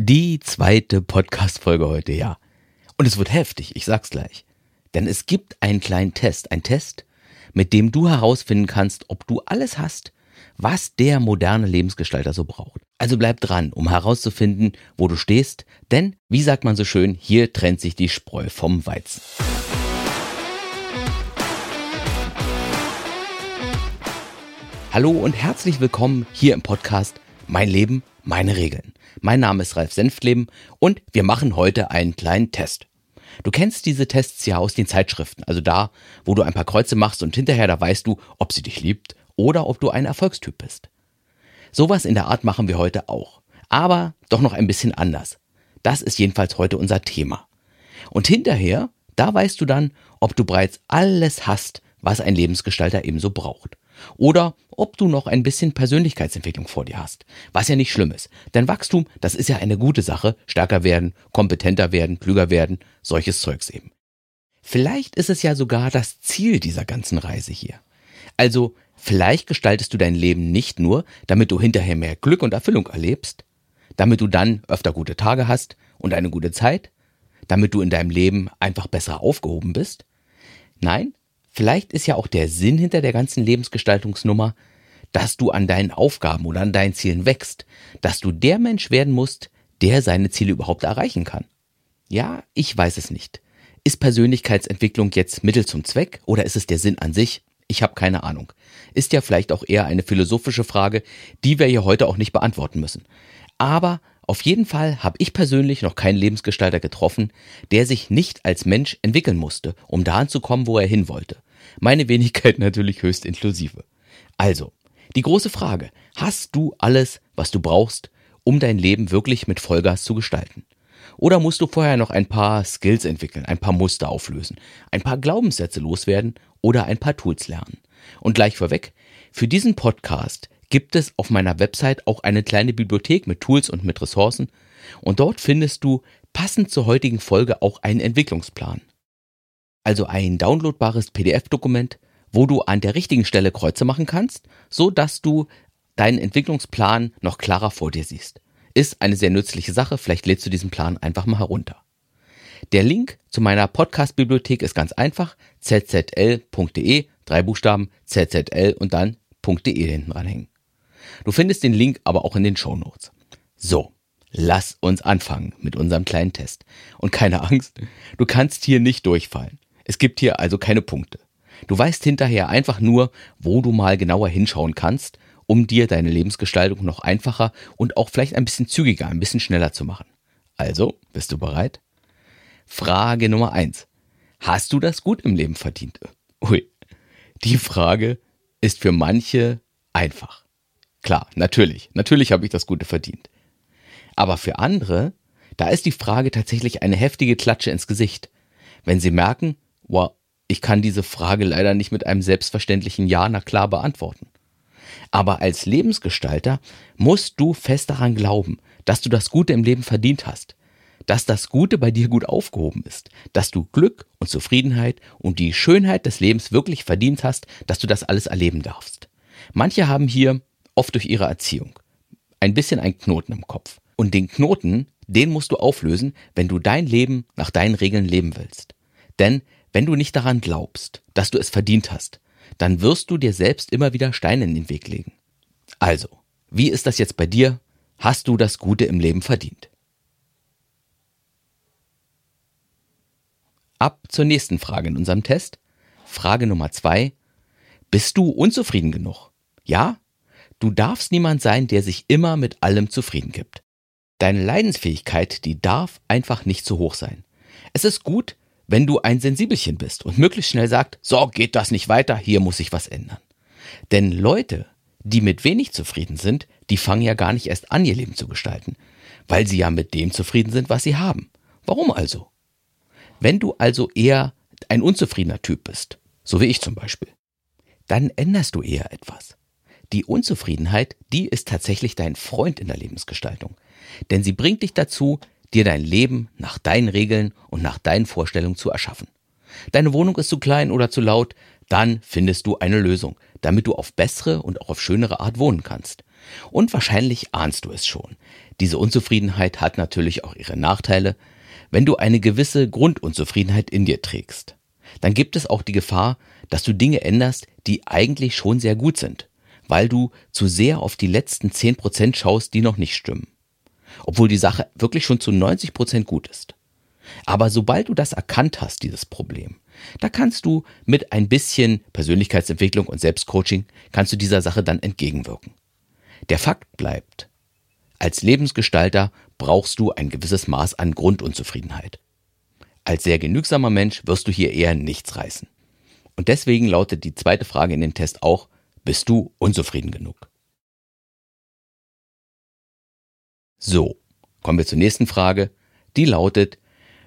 Die zweite Podcast-Folge heute, ja. Und es wird heftig, ich sag's gleich. Denn es gibt einen kleinen Test, ein Test, mit dem du herausfinden kannst, ob du alles hast, was der moderne Lebensgestalter so braucht. Also bleib dran, um herauszufinden, wo du stehst, denn, wie sagt man so schön, hier trennt sich die Spreu vom Weizen. Hallo und herzlich willkommen hier im Podcast Mein Leben, meine Regeln. Mein Name ist Ralf Senftleben und wir machen heute einen kleinen Test. Du kennst diese Tests ja aus den Zeitschriften, also da, wo du ein paar Kreuze machst und hinterher da weißt du, ob sie dich liebt oder ob du ein Erfolgstyp bist. Sowas in der Art machen wir heute auch, aber doch noch ein bisschen anders. Das ist jedenfalls heute unser Thema. Und hinterher, da weißt du dann, ob du bereits alles hast, was ein Lebensgestalter ebenso braucht. Oder ob du noch ein bisschen Persönlichkeitsentwicklung vor dir hast. Was ja nicht schlimm ist. Denn Wachstum, das ist ja eine gute Sache. Stärker werden, kompetenter werden, klüger werden, solches Zeugs eben. Vielleicht ist es ja sogar das Ziel dieser ganzen Reise hier. Also, vielleicht gestaltest du dein Leben nicht nur, damit du hinterher mehr Glück und Erfüllung erlebst, damit du dann öfter gute Tage hast und eine gute Zeit, damit du in deinem Leben einfach besser aufgehoben bist. Nein, Vielleicht ist ja auch der Sinn hinter der ganzen Lebensgestaltungsnummer, dass du an deinen Aufgaben oder an deinen Zielen wächst, dass du der Mensch werden musst, der seine Ziele überhaupt erreichen kann. Ja, ich weiß es nicht. Ist Persönlichkeitsentwicklung jetzt Mittel zum Zweck oder ist es der Sinn an sich? Ich habe keine Ahnung. Ist ja vielleicht auch eher eine philosophische Frage, die wir hier heute auch nicht beantworten müssen. Aber auf jeden Fall habe ich persönlich noch keinen Lebensgestalter getroffen, der sich nicht als Mensch entwickeln musste, um dahin zu kommen, wo er hin wollte. Meine Wenigkeit natürlich höchst inklusive. Also, die große Frage, hast du alles, was du brauchst, um dein Leben wirklich mit Vollgas zu gestalten? Oder musst du vorher noch ein paar Skills entwickeln, ein paar Muster auflösen, ein paar Glaubenssätze loswerden oder ein paar Tools lernen? Und gleich vorweg, für diesen Podcast gibt es auf meiner Website auch eine kleine Bibliothek mit Tools und mit Ressourcen und dort findest du passend zur heutigen Folge auch einen Entwicklungsplan also ein downloadbares PDF-Dokument, wo du an der richtigen Stelle Kreuze machen kannst, so dass du deinen Entwicklungsplan noch klarer vor dir siehst. Ist eine sehr nützliche Sache, vielleicht lädst du diesen Plan einfach mal herunter. Der Link zu meiner Podcast-Bibliothek ist ganz einfach, zzl.de, drei Buchstaben, zzl und dann .de hinten dranhängen. Du findest den Link aber auch in den Show Notes. So, lass uns anfangen mit unserem kleinen Test. Und keine Angst, du kannst hier nicht durchfallen. Es gibt hier also keine Punkte. Du weißt hinterher einfach nur, wo du mal genauer hinschauen kannst, um dir deine Lebensgestaltung noch einfacher und auch vielleicht ein bisschen zügiger, ein bisschen schneller zu machen. Also, bist du bereit? Frage Nummer eins: Hast du das gut im Leben verdient? Ui, die Frage ist für manche einfach. Klar, natürlich, natürlich habe ich das Gute verdient. Aber für andere, da ist die Frage tatsächlich eine heftige Klatsche ins Gesicht, wenn sie merken, Wow, ich kann diese Frage leider nicht mit einem selbstverständlichen Ja na klar beantworten. Aber als Lebensgestalter musst du fest daran glauben, dass du das Gute im Leben verdient hast, dass das Gute bei dir gut aufgehoben ist, dass du Glück und Zufriedenheit und die Schönheit des Lebens wirklich verdient hast, dass du das alles erleben darfst. Manche haben hier, oft durch ihre Erziehung, ein bisschen einen Knoten im Kopf. Und den Knoten, den musst du auflösen, wenn du dein Leben nach deinen Regeln leben willst. Denn wenn du nicht daran glaubst, dass du es verdient hast, dann wirst du dir selbst immer wieder Steine in den Weg legen. Also, wie ist das jetzt bei dir? Hast du das Gute im Leben verdient? Ab zur nächsten Frage in unserem Test. Frage Nummer zwei. Bist du unzufrieden genug? Ja? Du darfst niemand sein, der sich immer mit allem zufrieden gibt. Deine Leidensfähigkeit, die darf einfach nicht zu hoch sein. Es ist gut, wenn du ein Sensibelchen bist und möglichst schnell sagt, so geht das nicht weiter, hier muss sich was ändern. Denn Leute, die mit wenig zufrieden sind, die fangen ja gar nicht erst an, ihr Leben zu gestalten, weil sie ja mit dem zufrieden sind, was sie haben. Warum also? Wenn du also eher ein unzufriedener Typ bist, so wie ich zum Beispiel, dann änderst du eher etwas. Die Unzufriedenheit, die ist tatsächlich dein Freund in der Lebensgestaltung. Denn sie bringt dich dazu, dir dein Leben nach deinen Regeln und nach deinen Vorstellungen zu erschaffen. Deine Wohnung ist zu klein oder zu laut, dann findest du eine Lösung, damit du auf bessere und auch auf schönere Art wohnen kannst. Und wahrscheinlich ahnst du es schon. Diese Unzufriedenheit hat natürlich auch ihre Nachteile. Wenn du eine gewisse Grundunzufriedenheit in dir trägst, dann gibt es auch die Gefahr, dass du Dinge änderst, die eigentlich schon sehr gut sind, weil du zu sehr auf die letzten 10% schaust, die noch nicht stimmen. Obwohl die Sache wirklich schon zu 90% gut ist. Aber sobald du das erkannt hast, dieses Problem, da kannst du mit ein bisschen Persönlichkeitsentwicklung und Selbstcoaching, kannst du dieser Sache dann entgegenwirken. Der Fakt bleibt, als Lebensgestalter brauchst du ein gewisses Maß an Grundunzufriedenheit. Als sehr genügsamer Mensch wirst du hier eher nichts reißen. Und deswegen lautet die zweite Frage in dem Test auch, bist du unzufrieden genug? So, kommen wir zur nächsten Frage. Die lautet,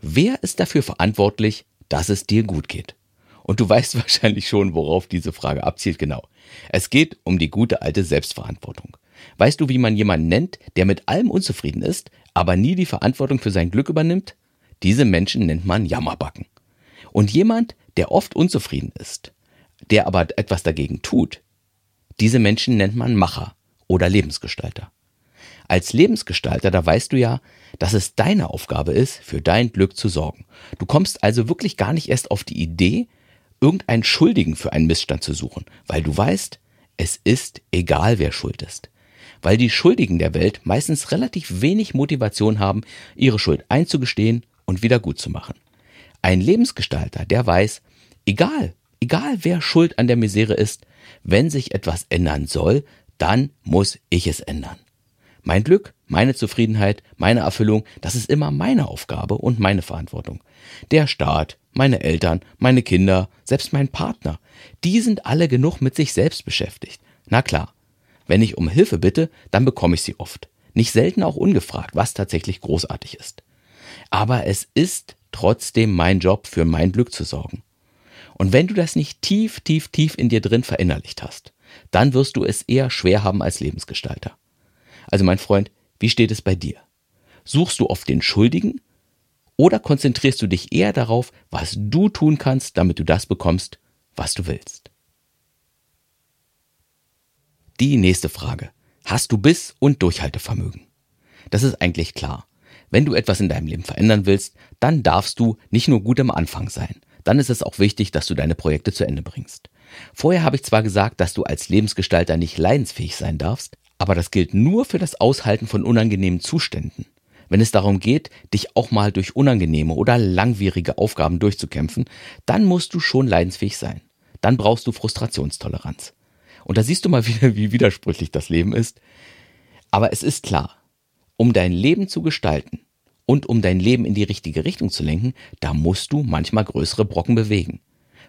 wer ist dafür verantwortlich, dass es dir gut geht? Und du weißt wahrscheinlich schon, worauf diese Frage abzielt, genau. Es geht um die gute alte Selbstverantwortung. Weißt du, wie man jemanden nennt, der mit allem unzufrieden ist, aber nie die Verantwortung für sein Glück übernimmt? Diese Menschen nennt man Jammerbacken. Und jemand, der oft unzufrieden ist, der aber etwas dagegen tut, diese Menschen nennt man Macher oder Lebensgestalter. Als Lebensgestalter, da weißt du ja, dass es deine Aufgabe ist, für dein Glück zu sorgen. Du kommst also wirklich gar nicht erst auf die Idee, irgendeinen Schuldigen für einen Missstand zu suchen, weil du weißt, es ist egal, wer schuld ist weil die Schuldigen der Welt meistens relativ wenig Motivation haben, ihre Schuld einzugestehen und wieder gut zu machen. Ein Lebensgestalter, der weiß, egal, egal wer schuld an der Misere ist, wenn sich etwas ändern soll, dann muss ich es ändern. Mein Glück, meine Zufriedenheit, meine Erfüllung, das ist immer meine Aufgabe und meine Verantwortung. Der Staat, meine Eltern, meine Kinder, selbst mein Partner, die sind alle genug mit sich selbst beschäftigt. Na klar, wenn ich um Hilfe bitte, dann bekomme ich sie oft. Nicht selten auch ungefragt, was tatsächlich großartig ist. Aber es ist trotzdem mein Job, für mein Glück zu sorgen. Und wenn du das nicht tief, tief, tief in dir drin verinnerlicht hast, dann wirst du es eher schwer haben als Lebensgestalter. Also mein Freund, wie steht es bei dir? Suchst du oft den Schuldigen oder konzentrierst du dich eher darauf, was du tun kannst, damit du das bekommst, was du willst? Die nächste Frage. Hast du Biss und Durchhaltevermögen? Das ist eigentlich klar. Wenn du etwas in deinem Leben verändern willst, dann darfst du nicht nur gut am Anfang sein. Dann ist es auch wichtig, dass du deine Projekte zu Ende bringst. Vorher habe ich zwar gesagt, dass du als Lebensgestalter nicht leidensfähig sein darfst, aber das gilt nur für das Aushalten von unangenehmen Zuständen. Wenn es darum geht, dich auch mal durch unangenehme oder langwierige Aufgaben durchzukämpfen, dann musst du schon leidensfähig sein. Dann brauchst du Frustrationstoleranz. Und da siehst du mal wieder, wie widersprüchlich das Leben ist. Aber es ist klar, um dein Leben zu gestalten und um dein Leben in die richtige Richtung zu lenken, da musst du manchmal größere Brocken bewegen.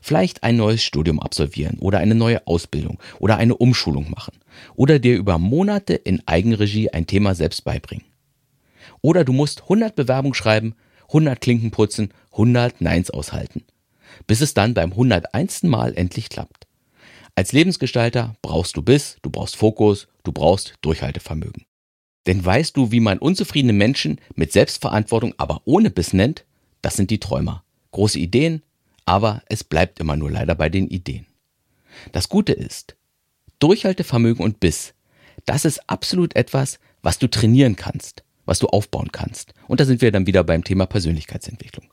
Vielleicht ein neues Studium absolvieren oder eine neue Ausbildung oder eine Umschulung machen oder dir über Monate in Eigenregie ein Thema selbst beibringen. Oder du musst 100 Bewerbungen schreiben, 100 Klinken putzen, 100 Neins aushalten, bis es dann beim 101. Mal endlich klappt. Als Lebensgestalter brauchst du Biss, du brauchst Fokus, du brauchst Durchhaltevermögen. Denn weißt du, wie man unzufriedene Menschen mit Selbstverantwortung, aber ohne Biss nennt? Das sind die Träumer. Große Ideen, aber es bleibt immer nur leider bei den Ideen. Das Gute ist, Durchhaltevermögen und Biss, das ist absolut etwas, was du trainieren kannst, was du aufbauen kannst. Und da sind wir dann wieder beim Thema Persönlichkeitsentwicklung.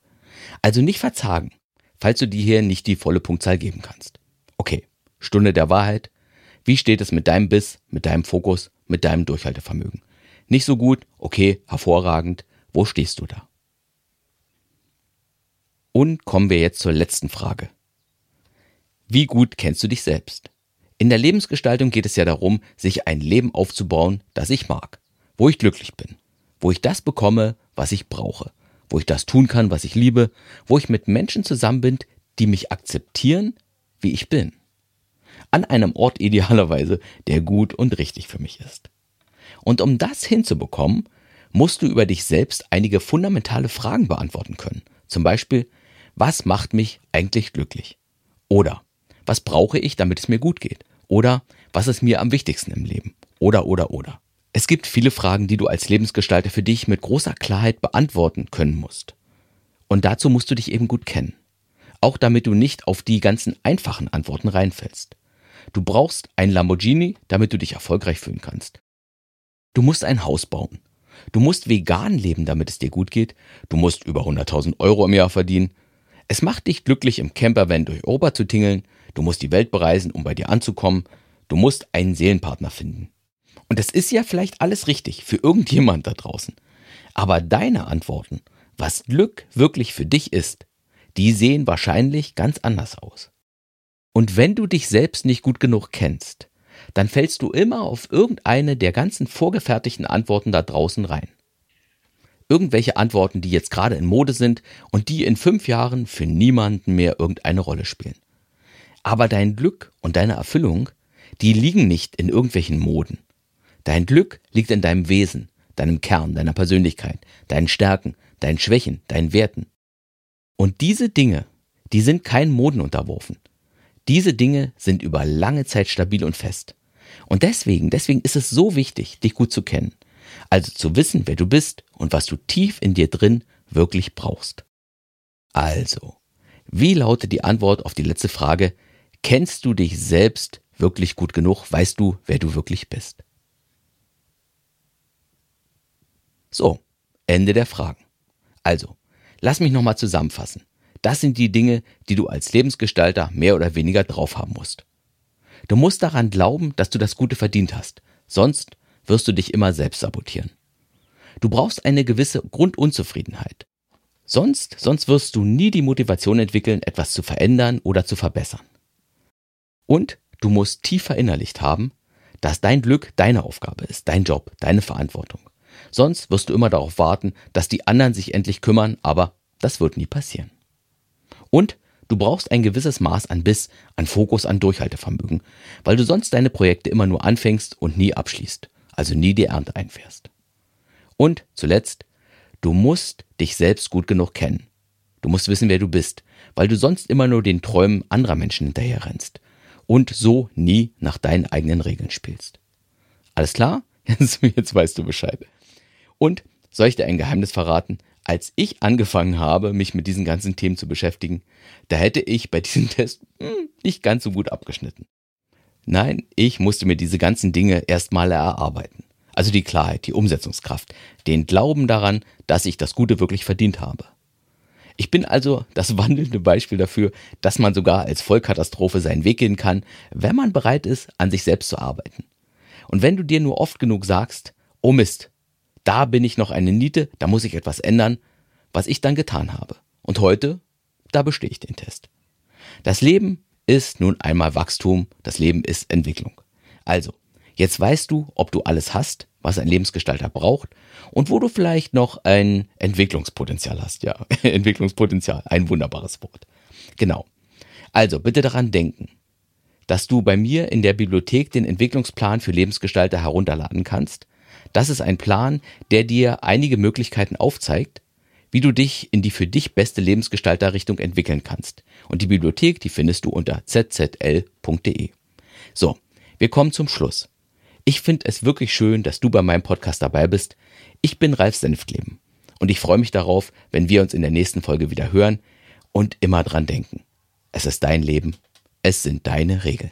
Also nicht verzagen, falls du dir hier nicht die volle Punktzahl geben kannst. Okay, Stunde der Wahrheit. Wie steht es mit deinem Biss, mit deinem Fokus, mit deinem Durchhaltevermögen? Nicht so gut, okay, hervorragend. Wo stehst du da? Und kommen wir jetzt zur letzten Frage. Wie gut kennst du dich selbst? In der Lebensgestaltung geht es ja darum, sich ein Leben aufzubauen, das ich mag, wo ich glücklich bin, wo ich das bekomme, was ich brauche, wo ich das tun kann, was ich liebe, wo ich mit Menschen zusammen bin, die mich akzeptieren, wie ich bin an einem Ort idealerweise, der gut und richtig für mich ist. Und um das hinzubekommen, musst du über dich selbst einige fundamentale Fragen beantworten können. Zum Beispiel, was macht mich eigentlich glücklich? Oder, was brauche ich, damit es mir gut geht? Oder, was ist mir am wichtigsten im Leben? Oder, oder, oder. Es gibt viele Fragen, die du als Lebensgestalter für dich mit großer Klarheit beantworten können musst. Und dazu musst du dich eben gut kennen. Auch damit du nicht auf die ganzen einfachen Antworten reinfällst. Du brauchst ein Lamborghini, damit du dich erfolgreich fühlen kannst. Du musst ein Haus bauen. Du musst vegan leben, damit es dir gut geht. Du musst über 100.000 Euro im Jahr verdienen. Es macht dich glücklich, im Campervan durch Europa zu tingeln. Du musst die Welt bereisen, um bei dir anzukommen. Du musst einen Seelenpartner finden. Und das ist ja vielleicht alles richtig für irgendjemand da draußen. Aber deine Antworten, was Glück wirklich für dich ist, die sehen wahrscheinlich ganz anders aus. Und wenn du dich selbst nicht gut genug kennst, dann fällst du immer auf irgendeine der ganzen vorgefertigten Antworten da draußen rein. Irgendwelche Antworten, die jetzt gerade in Mode sind und die in fünf Jahren für niemanden mehr irgendeine Rolle spielen. Aber dein Glück und deine Erfüllung, die liegen nicht in irgendwelchen Moden. Dein Glück liegt in deinem Wesen, deinem Kern, deiner Persönlichkeit, deinen Stärken, deinen Schwächen, deinen Werten. Und diese Dinge, die sind keinen Moden unterworfen. Diese Dinge sind über lange Zeit stabil und fest. Und deswegen, deswegen ist es so wichtig, dich gut zu kennen. Also zu wissen, wer du bist und was du tief in dir drin wirklich brauchst. Also, wie lautet die Antwort auf die letzte Frage? Kennst du dich selbst wirklich gut genug? Weißt du, wer du wirklich bist? So, Ende der Fragen. Also, lass mich nochmal zusammenfassen. Das sind die Dinge, die du als Lebensgestalter mehr oder weniger drauf haben musst. Du musst daran glauben, dass du das Gute verdient hast, sonst wirst du dich immer selbst sabotieren. Du brauchst eine gewisse Grundunzufriedenheit. Sonst, sonst wirst du nie die Motivation entwickeln, etwas zu verändern oder zu verbessern. Und du musst tief verinnerlicht haben, dass dein Glück deine Aufgabe ist, dein Job, deine Verantwortung. Sonst wirst du immer darauf warten, dass die anderen sich endlich kümmern, aber das wird nie passieren. Und du brauchst ein gewisses Maß an Biss, an Fokus, an Durchhaltevermögen, weil du sonst deine Projekte immer nur anfängst und nie abschließt, also nie die Ernte einfährst. Und zuletzt, du musst dich selbst gut genug kennen. Du musst wissen, wer du bist, weil du sonst immer nur den Träumen anderer Menschen hinterher rennst und so nie nach deinen eigenen Regeln spielst. Alles klar? Jetzt, jetzt weißt du Bescheid. Und soll ich dir ein Geheimnis verraten? als ich angefangen habe, mich mit diesen ganzen Themen zu beschäftigen, da hätte ich bei diesem Test hm, nicht ganz so gut abgeschnitten. Nein, ich musste mir diese ganzen Dinge erstmal erarbeiten. Also die Klarheit, die Umsetzungskraft, den Glauben daran, dass ich das Gute wirklich verdient habe. Ich bin also das wandelnde Beispiel dafür, dass man sogar als Vollkatastrophe seinen Weg gehen kann, wenn man bereit ist, an sich selbst zu arbeiten. Und wenn du dir nur oft genug sagst, oh Mist, da bin ich noch eine Niete, da muss ich etwas ändern, was ich dann getan habe. Und heute, da bestehe ich den Test. Das Leben ist nun einmal Wachstum, das Leben ist Entwicklung. Also, jetzt weißt du, ob du alles hast, was ein Lebensgestalter braucht und wo du vielleicht noch ein Entwicklungspotenzial hast. Ja, Entwicklungspotenzial, ein wunderbares Wort. Genau. Also, bitte daran denken, dass du bei mir in der Bibliothek den Entwicklungsplan für Lebensgestalter herunterladen kannst das ist ein Plan, der dir einige Möglichkeiten aufzeigt, wie du dich in die für dich beste Lebensgestalterrichtung entwickeln kannst. Und die Bibliothek, die findest du unter zzl.de. So, wir kommen zum Schluss. Ich finde es wirklich schön, dass du bei meinem Podcast dabei bist. Ich bin Ralf Senftleben und ich freue mich darauf, wenn wir uns in der nächsten Folge wieder hören und immer dran denken. Es ist dein Leben, es sind deine Regeln.